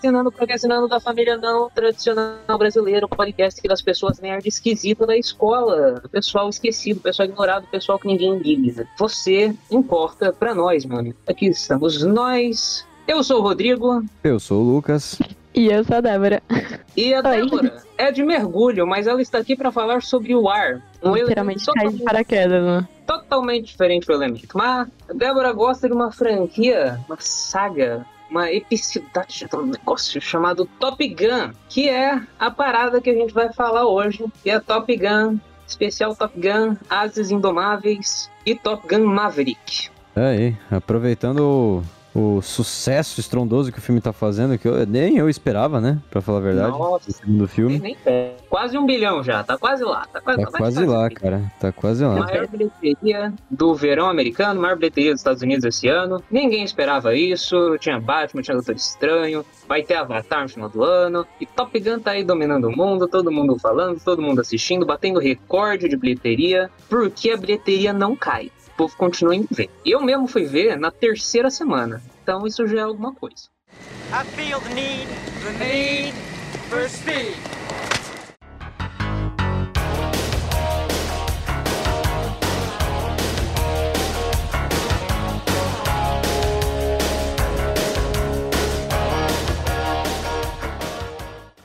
Procrastinando, procrastinando da família não tradicional brasileiro, podcast das pessoas nerd esquisita da escola, do pessoal esquecido, pessoal ignorado, pessoal que ninguém liga. Você importa pra nós, mano. Aqui estamos nós. Eu sou o Rodrigo. Eu sou o Lucas. E eu sou a Débora. E a Oi. Débora é de mergulho, mas ela está aqui para falar sobre o ar. Um Literalmente elemento cai de totalmente, paraquedas, né? totalmente diferente do elemento. Mas a Débora gosta de uma franquia, uma saga, uma epicidade de um negócio chamado Top Gun, que é a parada que a gente vai falar hoje. E é Top Gun, especial Top Gun, Ases Indomáveis e Top Gun Maverick. Aí, aproveitando o, sucesso estrondoso que o filme tá fazendo, que eu, nem eu esperava, né? Pra falar a verdade. Nossa. Segundo Nem, filme. nem é. Quase um bilhão já, tá quase lá. Tá quase, Tá quase lá, cara. Tá quase lá. Maior bilheteria do verão americano, maior bilheteria dos Estados Unidos esse ano. Ninguém esperava isso. Tinha Batman, tinha Doutor Estranho, vai ter Avatar no final do ano. E Top Gun tá aí dominando o mundo, todo mundo falando, todo mundo assistindo, batendo recorde de bilheteria, porque a bilheteria não cai. Povo continua indo ver. Eu mesmo fui ver na terceira semana. Então isso já é alguma coisa. I feel the need, the need for speed.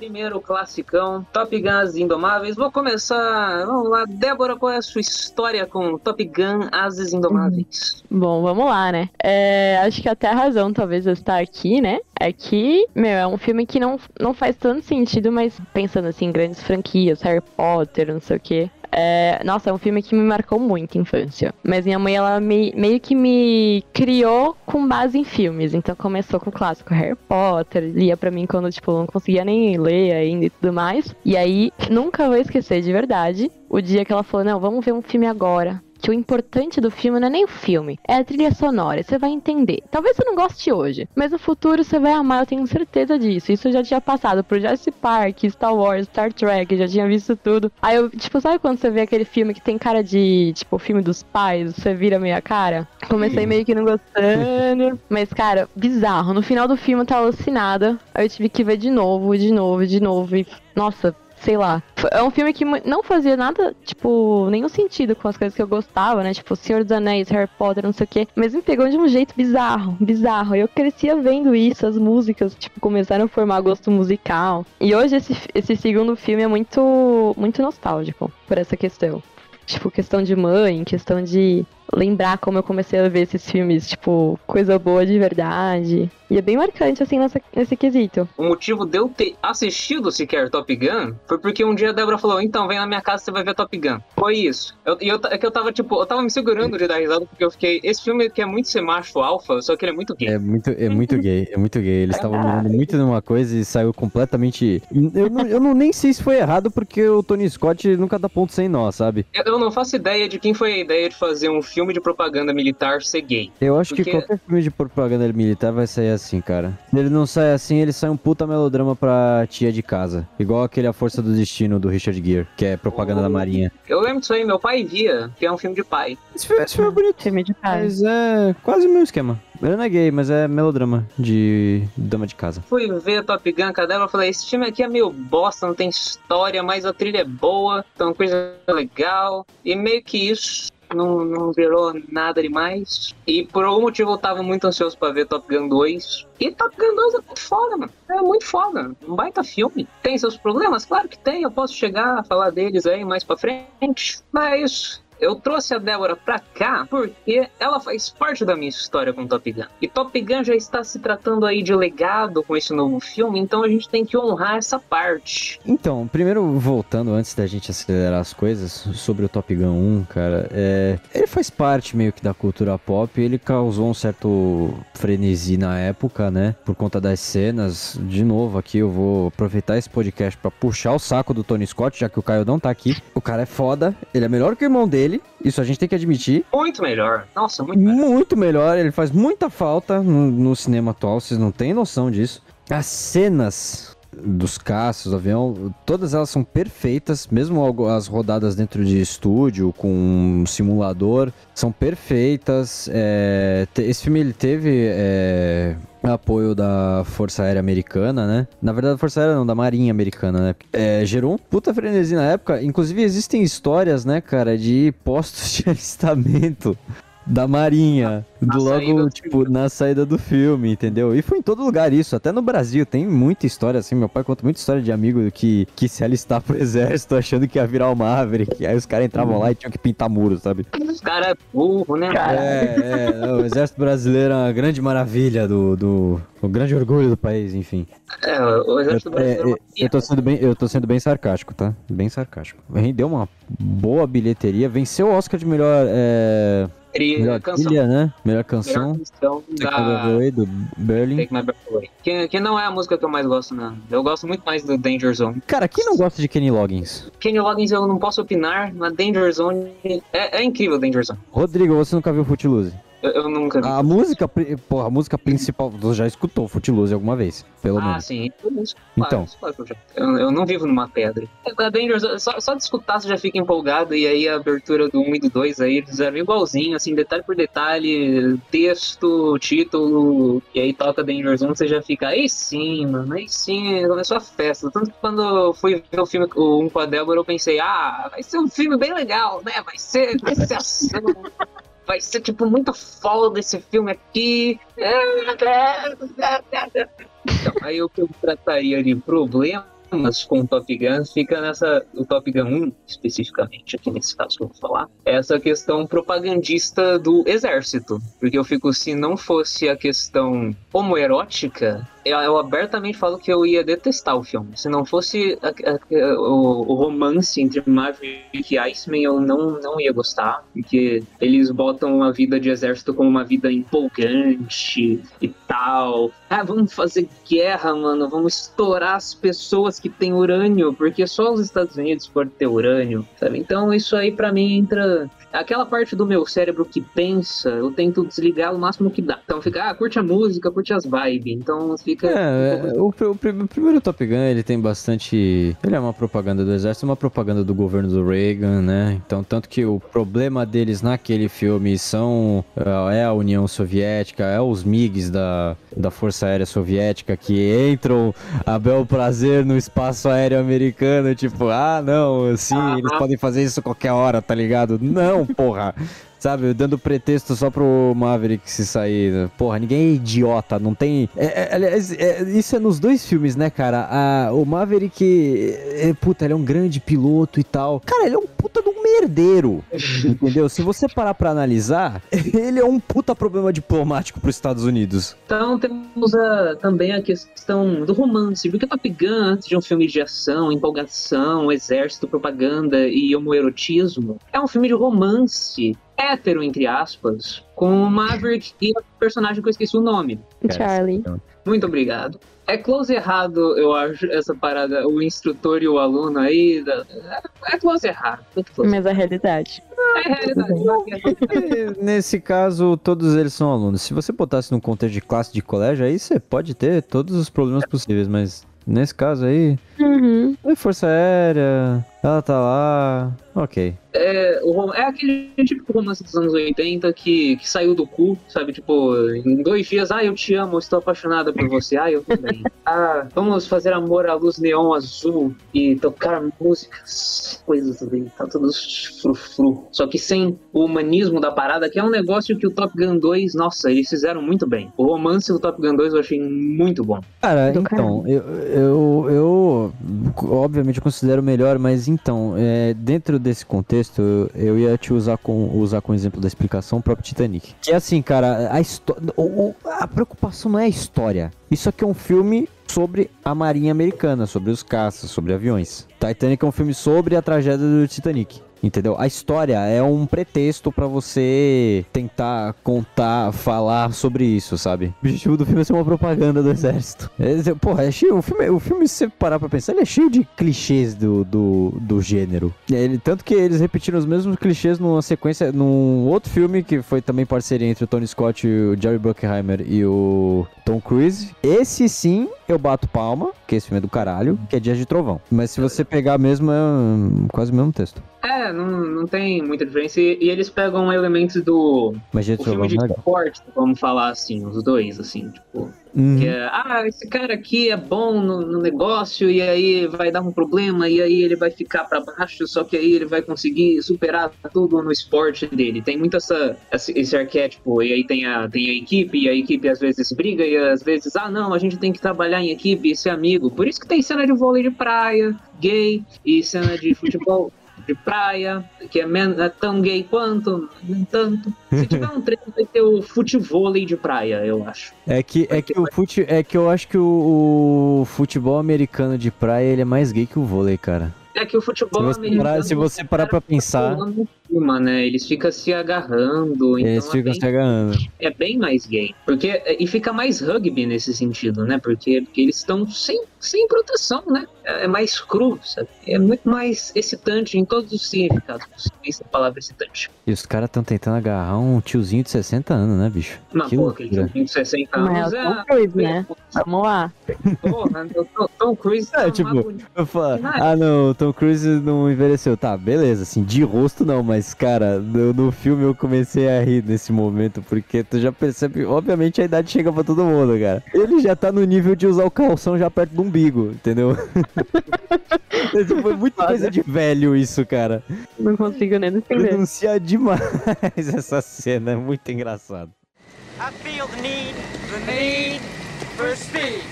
Primeiro classicão, Top Gun As Indomáveis. Vou começar. Vamos lá, Débora, qual é a sua história com Top Gun Ases Indomáveis? Bom, vamos lá, né? É, acho que até a razão, talvez, eu estar aqui, né? É que, meu, é um filme que não, não faz tanto sentido, mas pensando assim, grandes franquias, Harry Potter, não sei o quê. É, nossa, é um filme que me marcou muito a infância. Mas minha mãe, ela me- meio que me criou com base em filmes. Então começou com o clássico Harry Potter, lia pra mim quando, tipo, não conseguia nem ler ainda e tudo mais. E aí, nunca vou esquecer de verdade o dia que ela falou: Não, vamos ver um filme agora. O importante do filme não é nem o filme, é a trilha sonora. Você vai entender. Talvez você não goste hoje, mas no futuro você vai amar, eu tenho certeza disso. Isso eu já tinha passado por Jurassic Park, Star Wars, Star Trek, já tinha visto tudo. Aí eu, tipo, sabe quando você vê aquele filme que tem cara de, tipo, filme dos pais, você vira meio a cara? Comecei meio que não gostando, mas, cara, bizarro. No final do filme eu tava alucinada. Aí eu tive que ver de novo, de novo, de novo. E, nossa, sei lá. É um filme que não fazia nada, tipo, nenhum sentido com as coisas que eu gostava, né? Tipo, Senhor dos Anéis, Harry Potter, não sei o quê. Mas me pegou de um jeito bizarro, bizarro. Eu crescia vendo isso, as músicas, tipo, começaram a formar gosto musical. E hoje esse, esse segundo filme é muito, muito nostálgico por essa questão. Tipo, questão de mãe, questão de lembrar como eu comecei a ver esses filmes, tipo, coisa boa de verdade. E é bem marcante, assim, nessa, nesse quesito. O motivo de eu ter assistido sequer Top Gun foi porque um dia a Débora falou: então vem na minha casa você vai ver Top Gun. Foi isso. Eu, e eu, é que eu tava, tipo, eu tava me segurando de dar risada porque eu fiquei. Esse filme quer muito ser macho alfa, só que ele é muito gay. É muito, é muito gay, é muito gay. Eles estavam mirando muito numa coisa e saiu completamente. Eu, não, eu não nem sei se foi errado, porque o Tony Scott nunca dá ponto sem nó, sabe? Eu, eu não faço ideia de quem foi a ideia de fazer um filme de propaganda militar ser gay. Eu acho que Porque- qualquer filme de propaganda militar vai sair assim, cara. Se ele não sai assim, ele sai um puta melodrama pra tia de casa. Igual aquele A Força do Destino do Richard Gere, que é propaganda da Marinha. Eu lembro disso aí, meu pai via, que é um filme de pai. Esse filme, esse filme é bonito. Filme de pai. Mas é quase o mesmo esquema. Ele não é gay, mas é melodrama de dama de casa. Fui ver Top Gun com a Débora e falei: esse filme aqui é meio bosta, não tem história, mas a trilha é boa, então coisa legal. E meio que isso. Não, não virou nada demais. E por algum motivo eu tava muito ansioso pra ver Top Gun 2. E Top Gun 2 é muito foda, mano. É muito foda. Um baita filme. Tem seus problemas? Claro que tem. Eu posso chegar a falar deles aí mais pra frente. Mas. Eu trouxe a Débora pra cá porque ela faz parte da minha história com Top Gun. E Top Gun já está se tratando aí de legado com esse novo filme, então a gente tem que honrar essa parte. Então, primeiro voltando antes da gente acelerar as coisas sobre o Top Gun 1, cara, é, ele faz parte meio que da cultura pop, ele causou um certo frenesi na época, né? Por conta das cenas. De novo, aqui eu vou aproveitar esse podcast pra puxar o saco do Tony Scott, já que o Caio não tá aqui. O cara é foda, ele é melhor que o irmão dele, isso a gente tem que admitir. Muito melhor. Nossa, muito melhor. Muito melhor, ele faz muita falta no, no cinema atual, vocês não têm noção disso. As cenas dos caças, do avião, todas elas são perfeitas, mesmo as rodadas dentro de estúdio, com um simulador, são perfeitas. É, esse filme ele teve é, apoio da Força Aérea Americana, né? Na verdade, da Força Aérea não, da Marinha Americana, né? É, gerou um puta frenesi na época. Inclusive, existem histórias, né, cara, de postos de alistamento da Marinha. Na logo, tipo, na saída do filme, entendeu? E foi em todo lugar isso, até no Brasil. Tem muita história, assim. Meu pai conta muita história de amigo que, que se alistar pro exército achando que ia virar o Maverick. Aí os caras entravam lá e tinham que pintar muros, sabe? Os caras é burro, né? Cara. É, é, o exército brasileiro é uma grande maravilha do, do. O grande orgulho do país, enfim. É, o exército É, brasileiro. é é, eu, tô sendo bem, eu tô sendo bem sarcástico, tá? Bem sarcástico. Rendeu uma boa bilheteria, venceu o Oscar de melhor, é, melhor canção. trilha, né? Melhor Melhor canção. canção Take My da Away, do Berlin. Take My Breath Away. Que, que não é a música que eu mais gosto, não. Eu gosto muito mais do Danger Zone. Cara, quem não gosta de Kenny Loggins? Kenny Loggins eu não posso opinar, mas Danger Zone é, é incrível Danger Zone. Rodrigo, você nunca viu Footloose? Eu, eu nunca vi. A música, porra, a música principal, você já escutou Footloose alguma vez, pelo Ah, menos. sim. Isso, Então. eu, eu, não vivo numa pedra. A Danger Zone, só, só de escutar você já fica empolgado, e aí a abertura do 1 e do 2 aí, eles fizeram igualzinho, assim, detalhe por detalhe, texto, título, e aí toca Danger Zone, você já fica, aí sim, mano, aí sim, começou a festa. Tanto que quando eu fui ver o filme o 1 com a Débora, eu pensei, ah, vai ser um filme bem legal, né? Vai ser, vai ser ação. Vai ser, tipo, muito foda esse filme aqui. Então, aí o que eu trataria de problemas com o Top Gun fica nessa. O Top Gun 1, especificamente, aqui nesse caso que eu vou falar, é essa questão propagandista do exército. Porque eu fico, se não fosse a questão homoerótica, eu, eu abertamente falo que eu ia detestar o filme. Se não fosse a- a- o, o romance entre Maverick e Iceman, eu não, não ia gostar. Porque eles botam a vida de exército como uma vida empolgante e tal. Ah, vamos fazer guerra, mano. Vamos estourar as pessoas que têm urânio, porque só os Estados Unidos podem ter urânio, sabe? Então isso aí pra mim entra. Aquela parte do meu cérebro que pensa, eu tento desligar o máximo que dá. Então fica, ah, curte a música, curte as vibes. Então fica. É, um pouco- é, o, pr- o pr- o primeiro Top Gun, ele tem bastante... Ele é uma propaganda do exército, uma propaganda do governo do Reagan, né? Então, tanto que o problema deles naquele filme são... é a União Soviética, é os MiGs da, da Força Aérea Soviética que entram a bel prazer no espaço aéreo americano, tipo, ah, não, assim, eles podem fazer isso qualquer hora, tá ligado? Não, porra! Sabe, dando pretexto só pro Maverick se sair. Porra, ninguém é idiota, não tem. É, é, aliás, é, isso é nos dois filmes, né, cara? A- o Maverick, é, puta, ele é um grande piloto e tal. Cara, ele é um puta de um merdeiro. entendeu? Se você parar pra analisar, ele é um puta problema diplomático pros Estados Unidos. Então temos a- também a questão do romance, porque Top Gun, antes de um filme de ação, empolgação, exército, propaganda e homoerotismo, é um filme de romance, hétero, entre aspas, com o Maverick e o personagem que eu esqueci o nome. Charlie. Muito obrigado. É close errado, eu acho, essa parada, o instrutor e o aluno aí. da- É close errado. muito close. Mas a realidade. É realidade. Nesse caso, todos eles são alunos. Se você botasse num contexto de classe de colégio, aí você pode ter todos os problemas possíveis, mas nesse caso aí, Uhum. é Força Aérea, ela tá lá, ok. É, o é aquele típico romance dos anos 80 que, que saiu do cu, sabe? Tipo, em dois dias, ah, eu te amo, estou apaixonada por você, ah, eu também. ah, vamos fazer amor à luz neon azul e tocar músicas, coisas ali, tá tudo frufru. Só que sem o humanismo da parada, que é um negócio que o Top Gun 2, nossa, eles fizeram muito bem. O romance do Top Gun 2 eu achei muito bom. Cara, Do então, eu, eu, eu obviamente considero melhor, mas então, é, dentro desse contexto, eu, ia te usar com usar como exemplo da explicação o próprio Titanic. Que é assim, cara, a história. A preocupação não é a história. Isso aqui é um filme sobre a marinha americana, sobre os caças, sobre aviões. Titanic é um filme sobre a tragédia do Titanic. Entendeu? A história é um pretexto pra você tentar contar, falar sobre isso, sabe? O objetivo do filme é ser uma propaganda do exército. É, porra, é cheio. O filme, o filme, se você parar pra pensar, ele é cheio de clichês do, do, do gênero. Ele, tanto que eles repetiram os mesmos clichês numa sequência, num outro filme que foi também parceria entre o Tony Scott, o Jerry Bruckheimer e o Tom Cruise. Esse sim, eu bato palma, que esse filme é do caralho, que é Dias de Trovão. Mas se você pegar mesmo, é hum, quase o mesmo texto. É, não, não tem muita diferença. E, e eles pegam elementos do Mas o filme de esporte, vamos falar assim, os dois, assim, tipo. Uhum. Que é, ah, esse cara aqui é bom no, no negócio e aí vai dar um problema e aí ele vai ficar pra baixo, só que aí ele vai conseguir superar tudo no esporte dele. Tem muito essa, esse, esse arquétipo, e aí tem a, tem a equipe, e a equipe às vezes briga e às vezes, ah, não, a gente tem que trabalhar em equipe e ser amigo. Por isso que tem cena de vôlei de praia, gay, e cena de futebol. De praia, que é, men- é tão gay quanto, nem tanto. Se tiver um treino, vai ter o futevôlei de praia, eu acho. É que, é que o fute, é que eu acho que o, o futebol americano de praia ele é mais gay que o vôlei, cara. É que o futebol Se você parar- se você parar pra pensar- cima, né? Eles ficam se agarrando. Eles então ficam é, se bem, agarrando. é bem mais gay. Porque, e fica mais rugby nesse sentido, né? Porque, porque eles estão sem, sem proteção, né? É é mais cru, sabe? É muito mais excitante em todos os significados possíveis da palavra excitante. E os caras estão tentando agarrar um tiozinho de 60 anos, né, bicho? Mas, Que pô, aquele tiozinho de 60 Mas anos é é. o Tom Cruise, né? Vamos lá. Porra, o Tom, Tom Cruise É, tá tipo. Eu falo, ah não, o Tom Cruise não envelheceu. Tá, beleza, assim, de rosto não, mas cara, no, no filme eu comecei a rir nesse momento, porque tu já percebe, obviamente a idade chega pra todo mundo, cara. Ele já tá no nível de usar o calção já perto do umbigo, entendeu? Foi muito coisa de velho isso, cara. Não consigo nem defender. Pronunciar demais essa cena, é muito engraçado. I feel the need, the need for speed.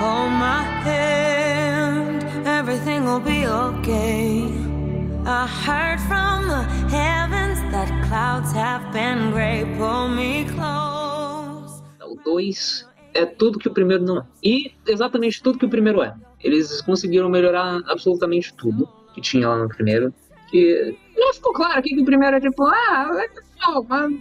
Hold my hand, everything will be okay. I heard from the heavens that clouds have been gray. Pull me close. O 2 é tudo que o primeiro não é. E exatamente tudo que o primeiro é. Eles conseguiram melhorar absolutamente tudo que tinha lá no primeiro. Que já ficou claro aqui que o primeiro é tipo, ah, legal, mas.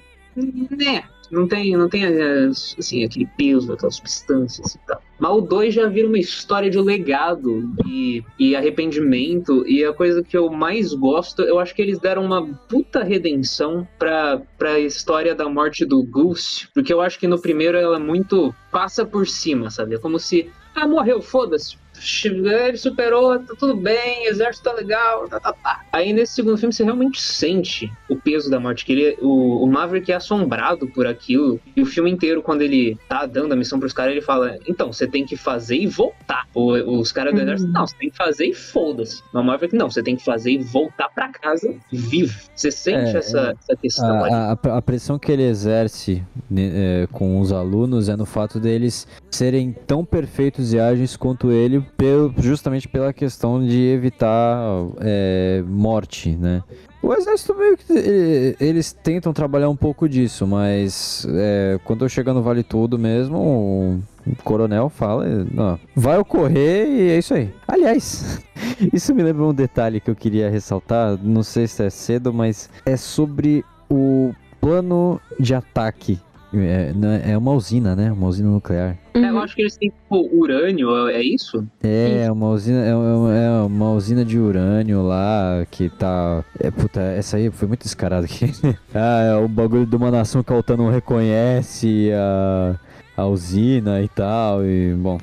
né. Não tem, não tem eh, assim, aquele peso, aquelas substâncias e tal. Mas o 2 já vira uma história de legado e, e arrependimento. E a coisa que eu mais gosto, eu acho que eles deram uma puta redenção pra, pra história da morte do Goose. Porque eu acho que no primeiro ela é muito. passa por cima, sabe? É como se. Ah, morreu, foda-se. Ele superou, tá tudo bem, exército tá legal, tá, tá, tá. Aí nesse segundo filme você realmente sente o peso da morte, que ele, o, o Maverick é assombrado por aquilo. E o filme inteiro, quando ele tá dando a missão pros caras, ele fala: então, você tem que fazer e voltar. O- os caras do Uhum. exército, não, você tem que fazer e foda-se. Mas o Maverick, não, você tem que fazer e voltar pra casa vivo. Você sente É, essa, essa questão ali. A, a- a pressão que ele exerce né, é, com os alunos é no fato deles serem tão perfeitos e ágeis quanto ele, pelo- justamente pela questão de evitar é, morte, né? O exército meio que eles tentam trabalhar um pouco disso, mas é, quando eu chegar no Vale Tudo mesmo, o coronel fala, não, vai ocorrer e é isso aí. Aliás, isso me lembra um detalhe que eu queria ressaltar, não sei se é cedo, mas é sobre o plano de ataque. É, é uma usina, né? Uma usina nuclear. É, eu Uhum. acho que eles têm tipo, urânio, é isso? É, uma usina, é, uma- é uma usina de urânio lá que tá. É, puta, essa aí foi muito descarada aqui. ah, é o bagulho de uma nação que a OTAN não reconhece a, a usina e tal. E, bom,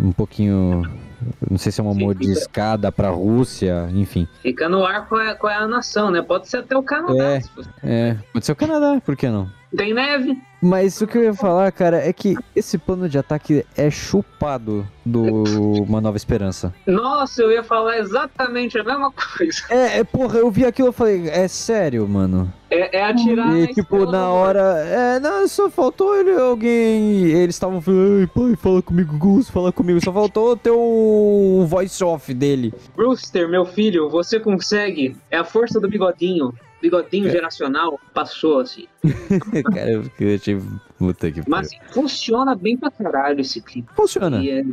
um pouquinho. Não sei se é uma Sim, mordiscada pra Rússia, enfim. Fica no ar qual é, qual é a nação, né? Pode ser até o Canadá. É. É, pode ser o Canadá, por que não? Tem neve? Mas o que eu ia falar, cara, é que esse plano de ataque é chupado do Uma Nova Esperança. Nossa, eu ia falar exatamente a mesma coisa. É, é, porra, eu vi aquilo e falei, é sério, mano. É, é atirar E tipo, na hora. É, não, só faltou ele, alguém. Eles estavam falando, ai, pai, fala comigo, Gus, fala comigo. Só faltou ter um voice off dele. Brewster, meu filho, você consegue. É a força do bigodinho. bigodinho geracional, passou assim. cara, eu, achei. Puta que Mas assim, funciona bem pra caralho esse clipe. Funciona. E é-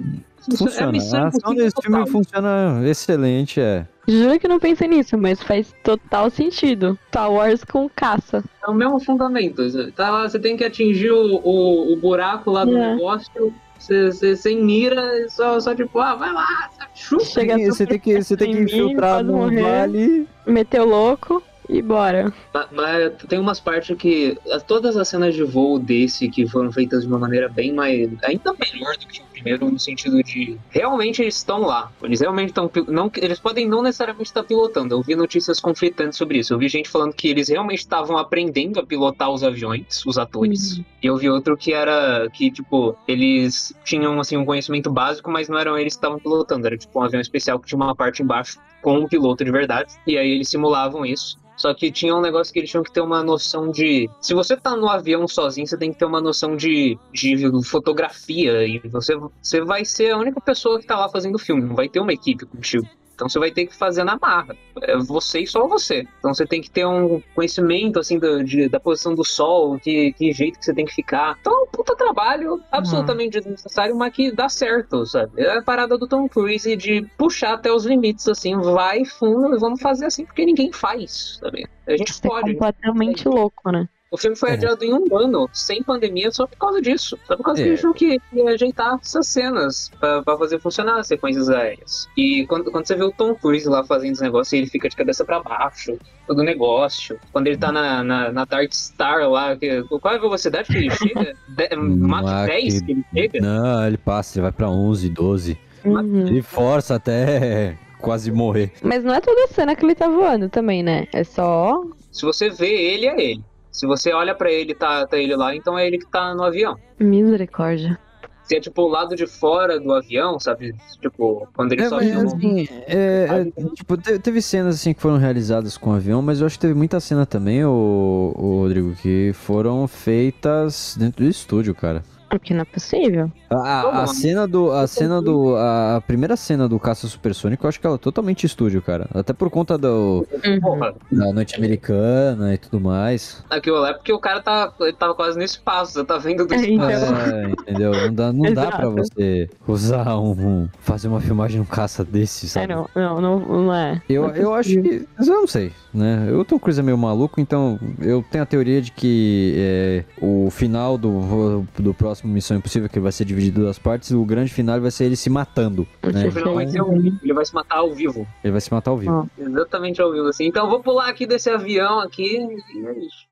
Funciona. missão a ação impossível desse filme total. funciona excelente, é. Juro que não pensei nisso, mas faz total sentido. Star Wars com caça. É o mesmo fundamento. Você Tá lá, você tem que atingir o, o, o buraco lá do É. negócio. Você, mira, e só, só tipo, ah, vai lá. Chega E você tem que, você tem que infiltrar no morrer. vale. Meteu louco e bora. Mas, tem umas partes que. as- Todas as cenas de voo desse que foram feitas de uma maneira bem mais. ainda melhor do que o primeiro, no sentido de. Realmente eles estão lá. Eles realmente estão. Não, eles podem não necessariamente estar pilotando. Eu vi notícias conflitantes sobre isso. Eu vi gente falando que eles realmente estavam aprendendo a pilotar os aviões, os atores. E eu vi outro que era. que, tipo, eles tinham assim um conhecimento básico, mas não eram eles que estavam pilotando. Era tipo um avião especial que tinha uma parte embaixo com um piloto de verdade. E aí eles simulavam isso. Só que tinha um negócio que eles tinham que ter uma noção de. Se você tá no avião sozinho, você tem que ter uma noção de, de fotografia. E você, você vai ser a única pessoa que tá lá fazendo o filme, não vai ter uma equipe contigo. Então você vai ter que fazer na marra. É você e só você. Então você tem que ter um conhecimento assim do- de- da posição do sol, que, que jeito que você tem que ficar. Então é um puta trabalho absolutamente desnecessário, mas que dá certo, sabe? É a parada do Tom Cruise de puxar até os limites, assim, vai fundo vamos fazer assim, porque ninguém faz, sabe? A gente é pode. completamente louco, né? O filme foi É. adiado em um ano, sem pandemia, só por causa disso. Só por causa É. que eles tinham que, que ajeitar essas cenas pra, pra fazer funcionar as sequências aéreas. E quando, quando você vê o Tom Cruise lá fazendo esse negócio, ele fica de cabeça pra baixo, todo negócio. Quando ele tá na, na, na Dark Star lá, que, qual é a velocidade que ele chega? De, Mach Mach 10 que ele chega? Não, ele passa, ele vai pra 11, 12. Uhum. Ele força até quase morrer. Mas não é toda cena que ele tá voando também, né? É só. Se você vê ele, é ele. Se você olha pra ele, tá, tá ele lá, então é ele que tá no avião. Misericórdia. Se é tipo o lado de fora do avião, sabe? Tipo, quando ele É, só mas, filma- assim, é, é, tipo, te- teve cenas assim que foram realizadas com avião, mas eu acho que teve muita cena também, o, Rodrigo, que foram feitas dentro do estúdio, cara. Porque não é possível. A, a- cena do. A cena do. A, primeira cena do Caça Supersônico, eu acho que ela é totalmente estúdio, cara. Até por conta do, Porra, da noite americana e tudo mais. aquilo lá é porque o cara tá, ele tava quase no espaço, você tá vendo do É, espaço. então. É, entendeu? Não dá, não dá pra você usar um, um- fazer uma filmagem um caça desse, É, sabe? não, não, não, não é. Eu, Não é eu acho que. Mas eu não sei, né? Eu tô com coisa meio maluco, então eu tenho a teoria de que é, o final do, do próximo Missão Impossível, que vai ser dividido em duas partes, o grande final vai ser ele se matando. Né? Final vai ser ao vivo, ele vai se matar ao vivo. Ele vai se matar ao vivo. Exatamente ao vivo, assim. Então eu vou pular aqui desse avião aqui. e é isso.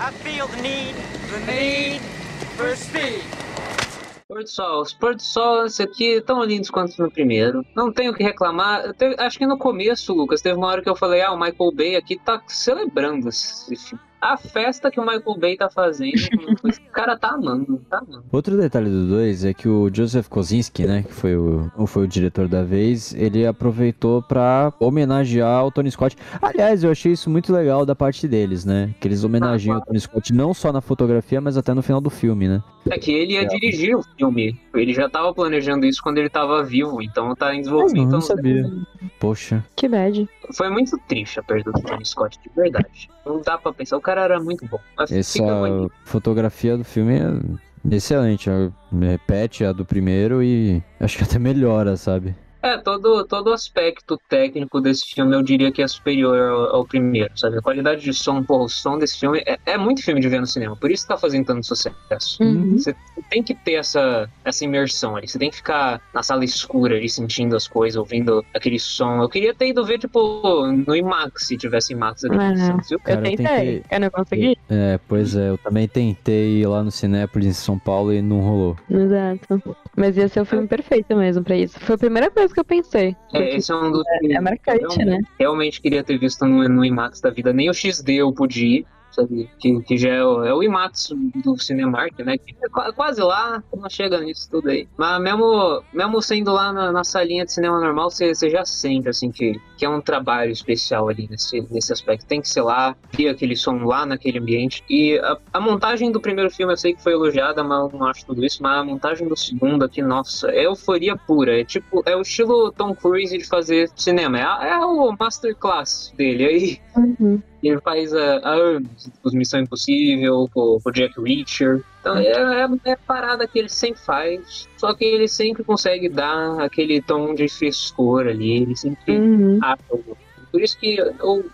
I feel the need, the need for speed. Pôr do sol. Os pôr do sol, esse aqui, tão lindos quanto no primeiro. Não tenho o que reclamar. Eu te- acho que no começo, Lucas, teve uma hora que eu falei, ah, o Michael Bay aqui tá celebrando esse filme. A festa que o Michael Bay tá fazendo, o cara tá amando, tá amando. Outro detalhe do 2 é que o Joseph Kosinski, né, que foi o, foi o diretor da vez, ele aproveitou pra homenagear o Tony Scott. Aliás, eu achei isso muito legal da parte deles, né? Que eles homenageiam o Tony Scott não só na fotografia, mas até no final do filme, né? É que ele ia dirigir o filme. Ele já tava planejando isso quando ele tava vivo, então tá em desenvolvimento. não sabia. Poxa. Que bad. Foi muito triste a perda do Tony Scott, de verdade. Não dá pra pensar, o cara era muito bom. Mas Essa fotografia do filme é excelente. Repete a do primeiro e acho que até melhora, sabe? É, todo, todo aspecto técnico desse filme eu diria que é superior ao, ao primeiro, sabe? A qualidade de som, porra, o som desse filme é, é muito filme de ver no cinema, por isso que tá fazendo tanto sucesso. Uhum. Você tem que ter essa, essa imersão ali, você tem que ficar na sala escura ali, sentindo as coisas, ouvindo aquele som. Eu queria ter ido ver, tipo, no IMAX, se tivesse IMAX aqui em Santos, viu? Cara, eu tentei. Eu não consegui. É, pois é, eu também tentei ir lá no Cinépolis em São Paulo e não rolou. Exato. Mas ia ser o filme perfeito mesmo pra isso. Foi a primeira coisa que eu pensei. É, Porque esse é um dos que é marcante, eu né? realmente queria ter visto no, no IMAX da vida. Nem o XD eu pude ir, sabe? Que, que já é o, é o IMAX do Cinemark, né? Que é qua- quase lá, não chega nisso tudo aí. Mas mesmo, mesmo sendo lá na, na salinha de cinema normal, você já sente, assim, que, que é um trabalho especial ali nesse, nesse aspecto. Tem que ser lá, ter aquele som lá naquele ambiente. E a, a montagem do primeiro filme eu sei que foi elogiada, mas não acho tudo isso. Mas a montagem do segundo aqui, nossa, é euforia pura. É tipo, é o estilo Tom Cruise de fazer cinema. É, é o masterclass dele. Aí Uhum. Ele faz há há anos os Missão Impossível, com o Jack Reacher. Então é, é, é a parada que ele sempre faz. Só que ele sempre consegue dar aquele tom de frescor ali. Ele sempre Uhum. acha o- Por isso que eu.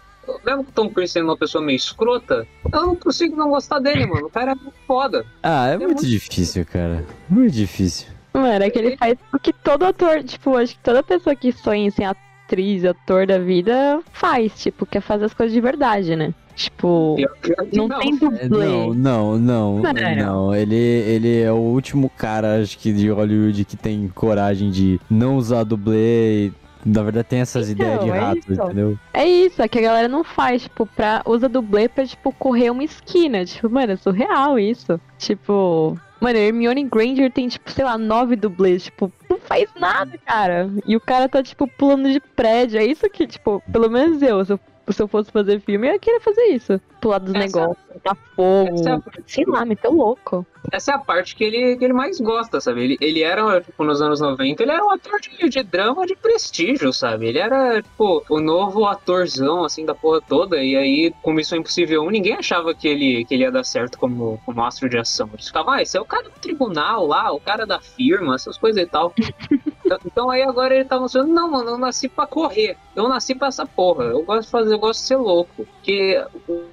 Mesmo que o Tom Cruise sendo uma pessoa meio escrota, eu não consigo não gostar dele, mano. O cara é muito foda. Ah, é, É muito muito- difícil, cara. Muito difícil. Mano, é que ele faz o que todo ator, tipo, acho que toda pessoa que sonha em ser atriz, ator da vida, faz, tipo, quer fazer as coisas de verdade, né? Tipo, que não, tem É, dublê. não, não, não, não. Ele, ele é o último cara, acho que, de Hollywood que tem coragem de não usar dublê e, na verdade, tem essas Então, ideias de é rato, isso. entendeu? É isso, é que a galera não faz, tipo, pra, usa dublê pra, tipo, correr uma esquina. Tipo, mano, é surreal isso. Tipo, mano, Hermione Granger tem, tipo, sei lá, nove dublês, tipo, não faz nada, cara. E o cara tá, tipo, pulando de prédio. É isso que, tipo, pelo menos eu, se eu, se eu fosse fazer filme, eu ia querer fazer isso. Pular dos Essa- negócios, botar fogo, é sei lá, meter o louco. Essa é a parte que ele, que ele mais gosta, sabe? Ele, ele era, tipo, nos anos 90, ele era um ator de, de drama de prestígio, sabe? Ele era, tipo, o novo atorzão, assim, da porra toda. E aí, com Missão Impossível 1, ninguém achava que ele, que ele ia dar certo como, como astro de ação. Eles ficavam, ah, esse é o cara do tribunal lá, o cara da firma, essas coisas e tal. Então- então aí agora ele tá mostrando, não, mano, eu nasci pra correr. Eu nasci pra essa porra. Eu gosto de fazer, eu gosto de ser louco. Porque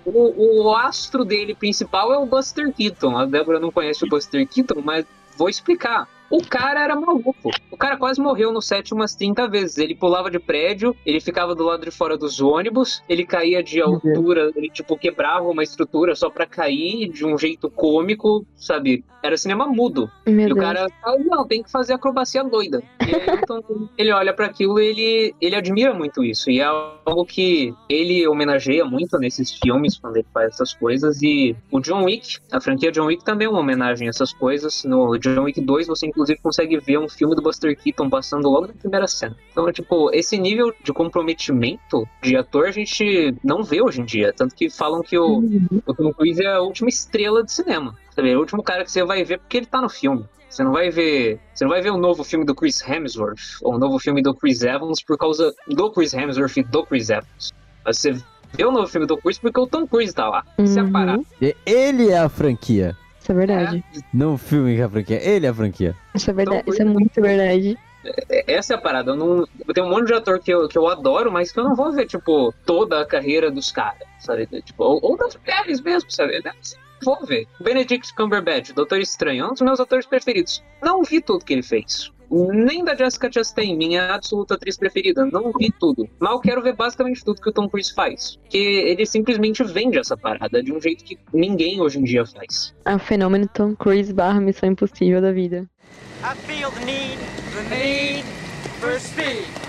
o, o, astro dele principal é o Buster Keaton. A Débora não conhece o Buster Keaton, mas vou explicar. O cara era maluco. O cara quase morreu no set umas 30 vezes. Ele pulava de prédio, ele ficava do lado de fora dos ônibus, ele caía de altura, ele tipo quebrava uma estrutura só pra cair de um jeito cômico, sabe? Era cinema mudo. Meu E o Deus. cara fala, não, tem que fazer acrobacia doida. E aí, então, ele olha pra aquilo e ele, ele admira muito isso. E é algo que ele homenageia muito nesses filmes, quando ele faz essas coisas. E o John Wick, a franquia John Wick também é uma homenagem a essas coisas. No John Wick 2, você inclusive consegue ver um filme do Buster Keaton passando logo na primeira cena. Então, tipo, esse nível de comprometimento de ator a gente não vê hoje em dia. Tanto que falam que o, Uhum. o Tom Cruise é a última estrela de cinema. Sabe? É o último cara que você vai ver porque ele tá no filme. Você não vai ver. Você não vai ver o novo filme do Chris Hemsworth ou o novo filme do Chris Evans por causa do Chris Hemsworth e do Chris Evans. Mas você vê o novo filme do Chris porque o Tom Cruise tá lá. É Uhum. parada. E- Ele é a franquia. Isso é verdade. Não o filme que é a franquia, ele é a franquia. Isso é verdade. Então, Isso é muito verdade. É- Essa é a parada. Eu, não, tenho um monte de ator que eu, que eu adoro, mas que eu não vou ver, tipo, toda a carreira dos caras, sabe? Tipo, ou, ou das mulheres mesmo, sabe? Não Vou ver. Benedict Cumberbatch, Doutor Estranho, é um dos meus atores preferidos. Não vi tudo que ele fez. Nem da Jessica Chastain, minha absoluta atriz preferida. Não vi tudo. Mal quero ver basicamente tudo que o Tom Cruise faz. Que ele simplesmente vende essa parada de um jeito que ninguém hoje em dia faz. É o fenômeno Tom Cruise barra Missão Impossível da vida. I feel the need, the need for speed.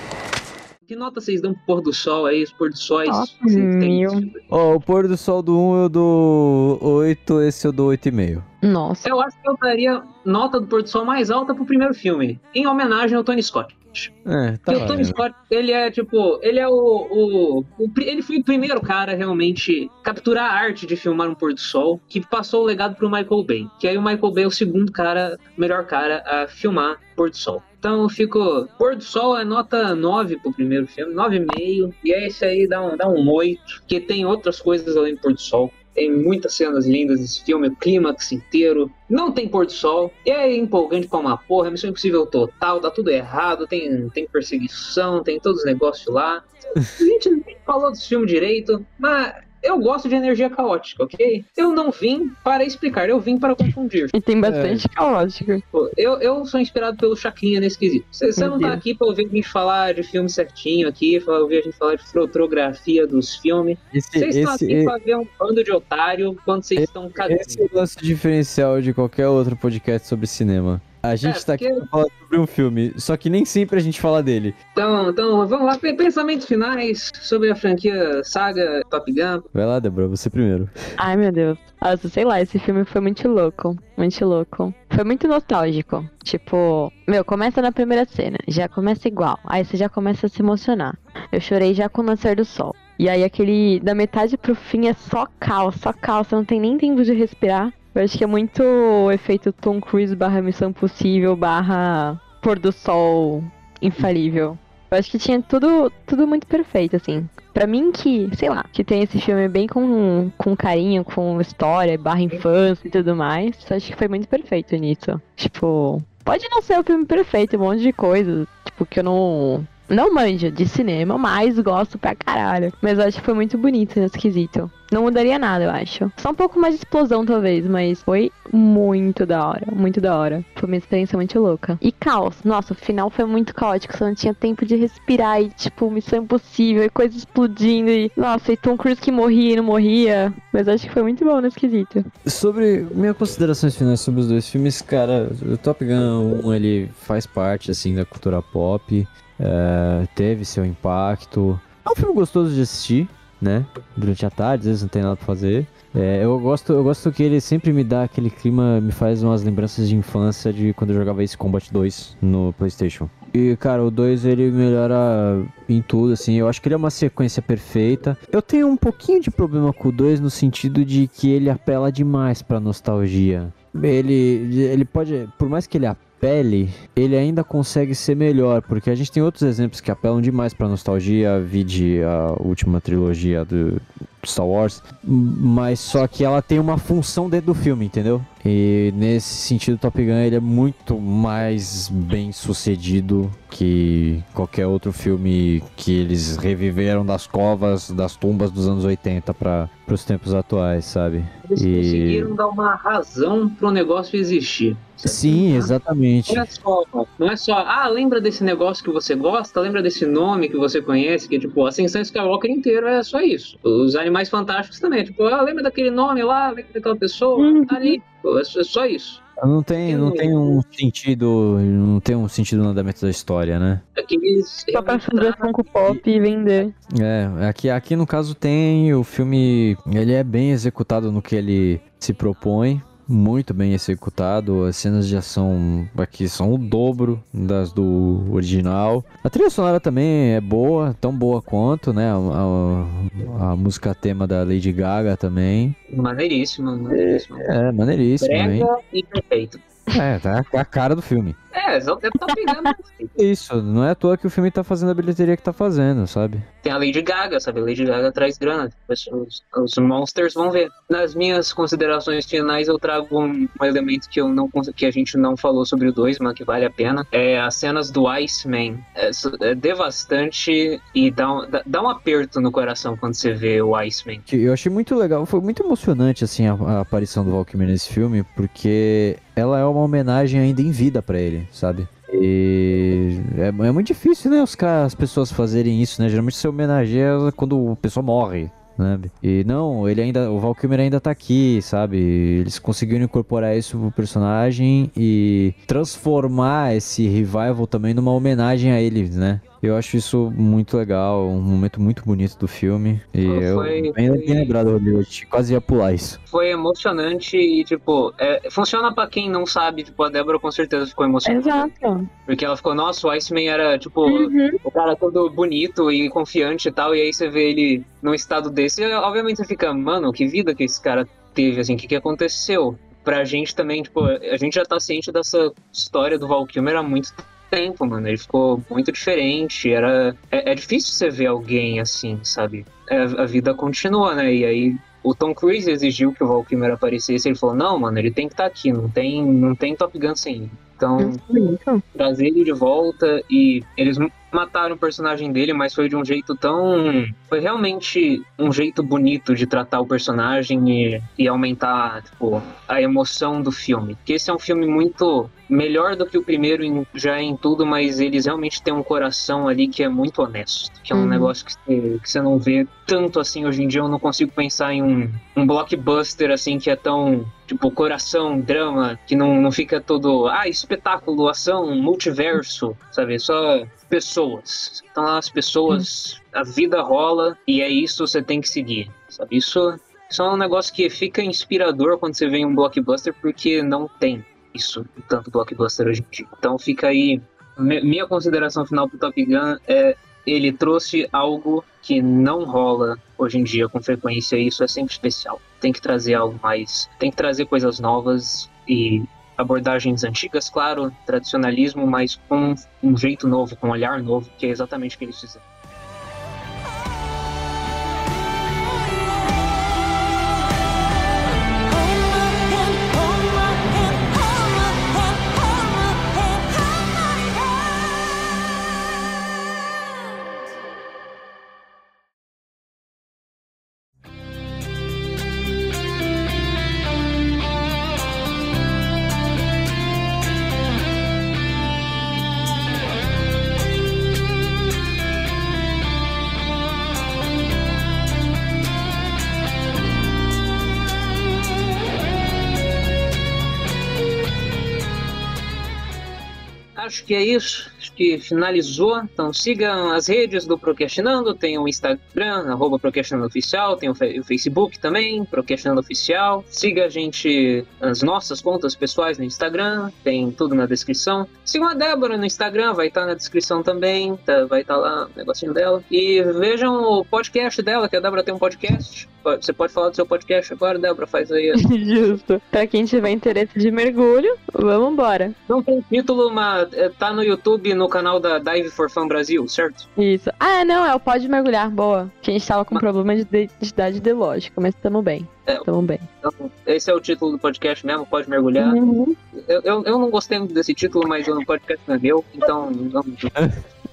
Que nota vocês dão pro pôr do sol aí, os pôr do vocês têm? mil. Ó, o pôr do sol do 1 eu dou 8, esse eu dou 8,5. Nossa. Eu acho que eu daria nota do pôr do sol mais alta pro primeiro filme, em homenagem ao Tony Scott. É, tá Porque o Tony. Scott, ele é tipo, ele é o, o, o Ele foi o primeiro cara a realmente capturar a arte de filmar um pôr do sol, que passou o legado pro Michael Bay. Que aí o Michael Bay é o segundo cara, melhor cara a filmar pôr do sol. Então eu fico. Pôr do sol é nota 9 pro primeiro filme, 9,5. E é esse aí dá um, dá um 8. Porque tem outras coisas além do pôr do sol. Tem muitas cenas lindas esse filme, o clímax inteiro. Não tem pôr do sol. E é empolgante pra uma porra, Missão Impossível total, tá tudo errado, tem, tem perseguição, tem todos os negócios lá. A gente nem falou desse filme direito, mas eu gosto de energia caótica, ok? Eu não vim para explicar, eu vim para confundir. E tem bastante caótico. Pô, Eu, eu sou inspirado pelo Chacrinha nesse quesito. Você não tá aqui pra ouvir a gente falar de filme certinho aqui, pra ouvir a gente falar de fotografia dos filmes. Esse, Vocês estão esse, aqui pra ver um bando de otário quando vocês estão cagando. esse é o nosso diferencial de qualquer outro podcast sobre cinema. A gente É, tá aqui porque- pra falar sobre um filme, só que nem sempre a gente fala dele. Então, então, vamos lá, pensamentos finais sobre a franquia Saga Top Gun. Vai lá, Débora, você primeiro. Ai, meu Deus. Nossa, sei lá, esse filme foi muito louco. Muito louco. Foi muito nostálgico. Tipo, meu, começa na primeira cena. Já começa igual. Aí você já começa a se emocionar. Eu chorei já com o nascer do sol. E aí aquele. Da metade pro fim é só caos, só caos. Você não tem nem tempo de respirar. Eu acho que é muito o efeito Tom Cruise barra Missão Possível barra pôr do sol infalível. Eu acho que tinha tudo, tudo muito perfeito, assim. Pra mim que, sei lá, que tem esse filme bem com, com carinho, com história, barra infância e tudo mais, eu acho que foi muito perfeito nisso. Tipo, pode não ser o filme perfeito, um monte de coisa, tipo, que eu não não manjo de cinema, mas gosto pra caralho. Mas eu acho que foi muito bonito nesse quesito. Não mudaria nada, eu acho. Só um pouco mais de explosão, talvez, mas foi muito da hora. Muito da hora. Foi uma experiência muito louca. E caos. Nossa, o final foi muito caótico. Você não tinha tempo de respirar e, tipo, missão impossível, e coisa explodindo. E, nossa, e Tom Cruise que morria e não morria. Mas acho que foi muito bom nesse quesito. Sobre minhas considerações finais sobre os dois filmes, cara, o Top Gun 1 ele faz parte, assim, da cultura pop. É, teve seu impacto. É um filme gostoso de assistir, né? Durante a tarde, às vezes não tem nada pra fazer. É, eu gosto, eu gosto que ele sempre me dá aquele clima, me faz umas lembranças de infância de quando eu jogava Ace Combat 2 no PlayStation. E, cara, o 2 ele melhora em tudo, assim. Eu acho que ele é uma sequência perfeita. Eu tenho um pouquinho de problema com o 2 no sentido de que ele apela demais pra nostalgia. Ele, ele pode, por mais que ele apele, ele ainda consegue ser melhor, porque a gente tem outros exemplos que apelam demais pra nostalgia, vide a última trilogia do Star Wars, mas só que ela tem uma função dentro do filme, entendeu? E nesse sentido, Top Gun ele é muito mais bem sucedido que qualquer outro filme que eles reviveram das covas, das tumbas dos anos 80 para os tempos atuais, sabe? Eles E- conseguiram dar uma razão pro negócio existir. Sim, exatamente. Não é, só, não é só, ah, lembra desse negócio que você gosta, lembra desse nome que você conhece, que tipo, Ascensão Skywalker inteiro é só isso. Os Animais Fantásticos também, tipo, ah, lembra daquele nome lá, lembra daquela pessoa, Uhum. tá ali. Pô, é só- é só isso. Não tem, não tem um sentido, não tem um sentido no andamento da história, né? É Só pra fazer Funko Pop e vender. É, aqui, aqui no caso tem o filme, ele é bem executado no que ele se propõe, muito bem executado. As cenas de ação aqui são o dobro das do original. A trilha sonora também é boa, tão boa quanto, né? A, a- a música tema da Lady Gaga também. Maneiríssimo, maneiríssimo. É, maneiríssimo? Brega e perfeito. É, tá a cara do filme. É, só deve tá pegando. Isso, não é à toa que o filme tá fazendo a bilheteria que tá fazendo, sabe? Tem a Lady Gaga, sabe? A Lady Gaga traz grana. Os, os monsters vão ver. Nas minhas considerações finais, eu trago um, um elemento que, eu não, que a gente não falou sobre o 2, mas que vale a pena. É as cenas do Iceman. É, é devastante e dá um, dá, um aperto no coração quando você vê o Iceman. Eu achei muito legal, foi muito emocionante assim a, a aparição do Valkyrie nesse filme, porque ela é uma homenagem ainda em vida pra ele, sabe? E é, é muito difícil, né, os caras, as pessoas fazerem isso, né? Geralmente você homenageia quando a pessoa morre. Né? E não, ele ainda, o Valkyrie ainda tá aqui, sabe? Eles conseguiram incorporar isso pro personagem e transformar esse revival também numa homenagem a ele, né? Eu acho isso muito legal, um momento muito bonito do filme. E Foi- eu foi- bem, bem lembrado, Rodrigo, eu quase ia pular isso. Foi emocionante e, tipo, é, funciona pra quem não sabe. Tipo, a Débora com certeza ficou emocionada. Exato. Porque ela ficou, nossa, o Iceman era, tipo, Uhum. o cara todo bonito e confiante e tal, e aí você vê ele num estado desse, e, obviamente você fica, mano, que vida que esse cara teve, assim, o que, que aconteceu? Pra gente também, tipo, a gente já tá ciente dessa história do Val Kilmer há muito tempo, mano, ele ficou muito diferente, era... É, é difícil você ver alguém assim, sabe? É, a vida continua, né, e aí... O Tom Cruise exigiu que o Val Kilmer aparecesse, ele falou, não, mano, ele tem que estar aqui, não tem, não tem Top Gun sem ele. Então, trazer ele de volta e eles mataram o personagem dele, mas foi de um jeito tão. Foi realmente um jeito bonito de tratar o personagem e, e aumentar tipo, a emoção do filme. Porque esse é um filme muito melhor do que o primeiro em- já em tudo, mas eles realmente têm um coração ali que é muito honesto. Que é um Uhum. negócio que você, que você não vê tanto assim hoje em dia. Eu não consigo pensar em um, um blockbuster assim que é tão tipo, coração, drama, que não, não fica todo, ah, espetáculo, ação, multiverso, sabe? Só pessoas. Então as pessoas, a vida rola e é isso você tem que seguir, sabe? Isso, isso é um negócio que fica inspirador quando você vê um blockbuster, porque não tem isso tanto blockbuster hoje em dia. Então fica aí, mi- minha consideração final pro Top Gun é ele trouxe algo que não rola hoje em dia com frequência e isso é sempre especial. Tem que trazer algo mais, tem que trazer coisas novas e abordagens antigas, claro, tradicionalismo, mas com um jeito novo, com um olhar novo, que é exatamente o que eles fizeram. Acho que é isso. Acho que finalizou. Então sigam as redes do Procrastinando. Tem o Instagram, arroba Procrastinando Oficial. Tem o, o Facebook também, Procrastinando Oficial. Siga a gente, as nossas contas pessoais no Instagram. Tem tudo na descrição. Sigam a Débora no Instagram, vai estar na descrição também. tá- vai estar lá o negocinho dela. E vejam o podcast dela, que a Débora tem um podcast. Você pode falar do seu podcast agora, Débora? Faz aí. Justo. Pra quem tiver interesse de mergulho, vamos embora. Não tem título, mas é, tá no YouTube, no canal da Dive for Fun Brasil, certo? Isso. Ah, não, é o Pode Mergulhar, boa. Que a gente tava com Mas- problema de identidade ideológica, mas tamo bem. É. Tamo bem. Então, esse é o título do podcast mesmo, pode mergulhar. Uhum. Eu, eu, eu não gostei muito desse título, mas o podcast não é meu, então vamos.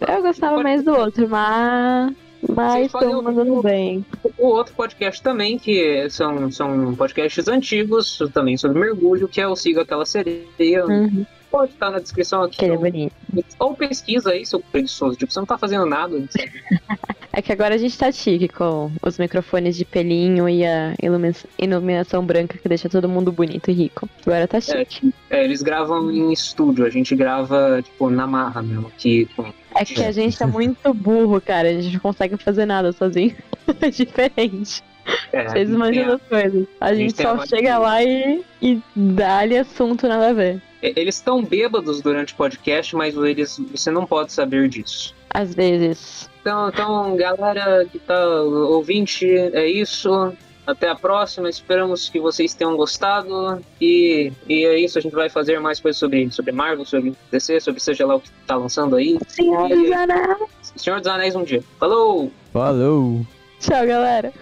Eu gostava mais do outro, mas. Mas estamos mandando o- bem. O outro podcast também, que são, são podcasts antigos, também sobre mergulho, que é o Siga Aquela Sereia. Uhum. Pode estar na descrição aqui. Que é bonito. Ou pesquisa aí, seu preguiçoso. Tipo, você não tá fazendo nada. É que agora a gente tá chique com os microfones de pelinho e a ilumi- iluminação branca que deixa todo mundo bonito e rico. Agora tá chique. É, eles gravam em estúdio, a gente grava, tipo, na marra mesmo, aqui com É que a gente é muito burro, cara. A gente não consegue fazer nada sozinho. É diferente. É, Vocês tem manjam a- das coisas. A a gente gente só chega de- lá e, e dá-lhe assunto nada a ver. Eles estão bêbados durante o podcast, mas eles, você não pode saber disso. Às vezes. Então, então, galera que tá ouvinte, é isso. Até a próxima. Esperamos que vocês tenham gostado. E, e é isso. A gente vai fazer mais coisas sobre, sobre Marvel, sobre DC, sobre seja lá o que tá lançando aí. Senhor dos Anéis. Senhor dos Anéis um dia. Falou! Falou! Tchau, galera.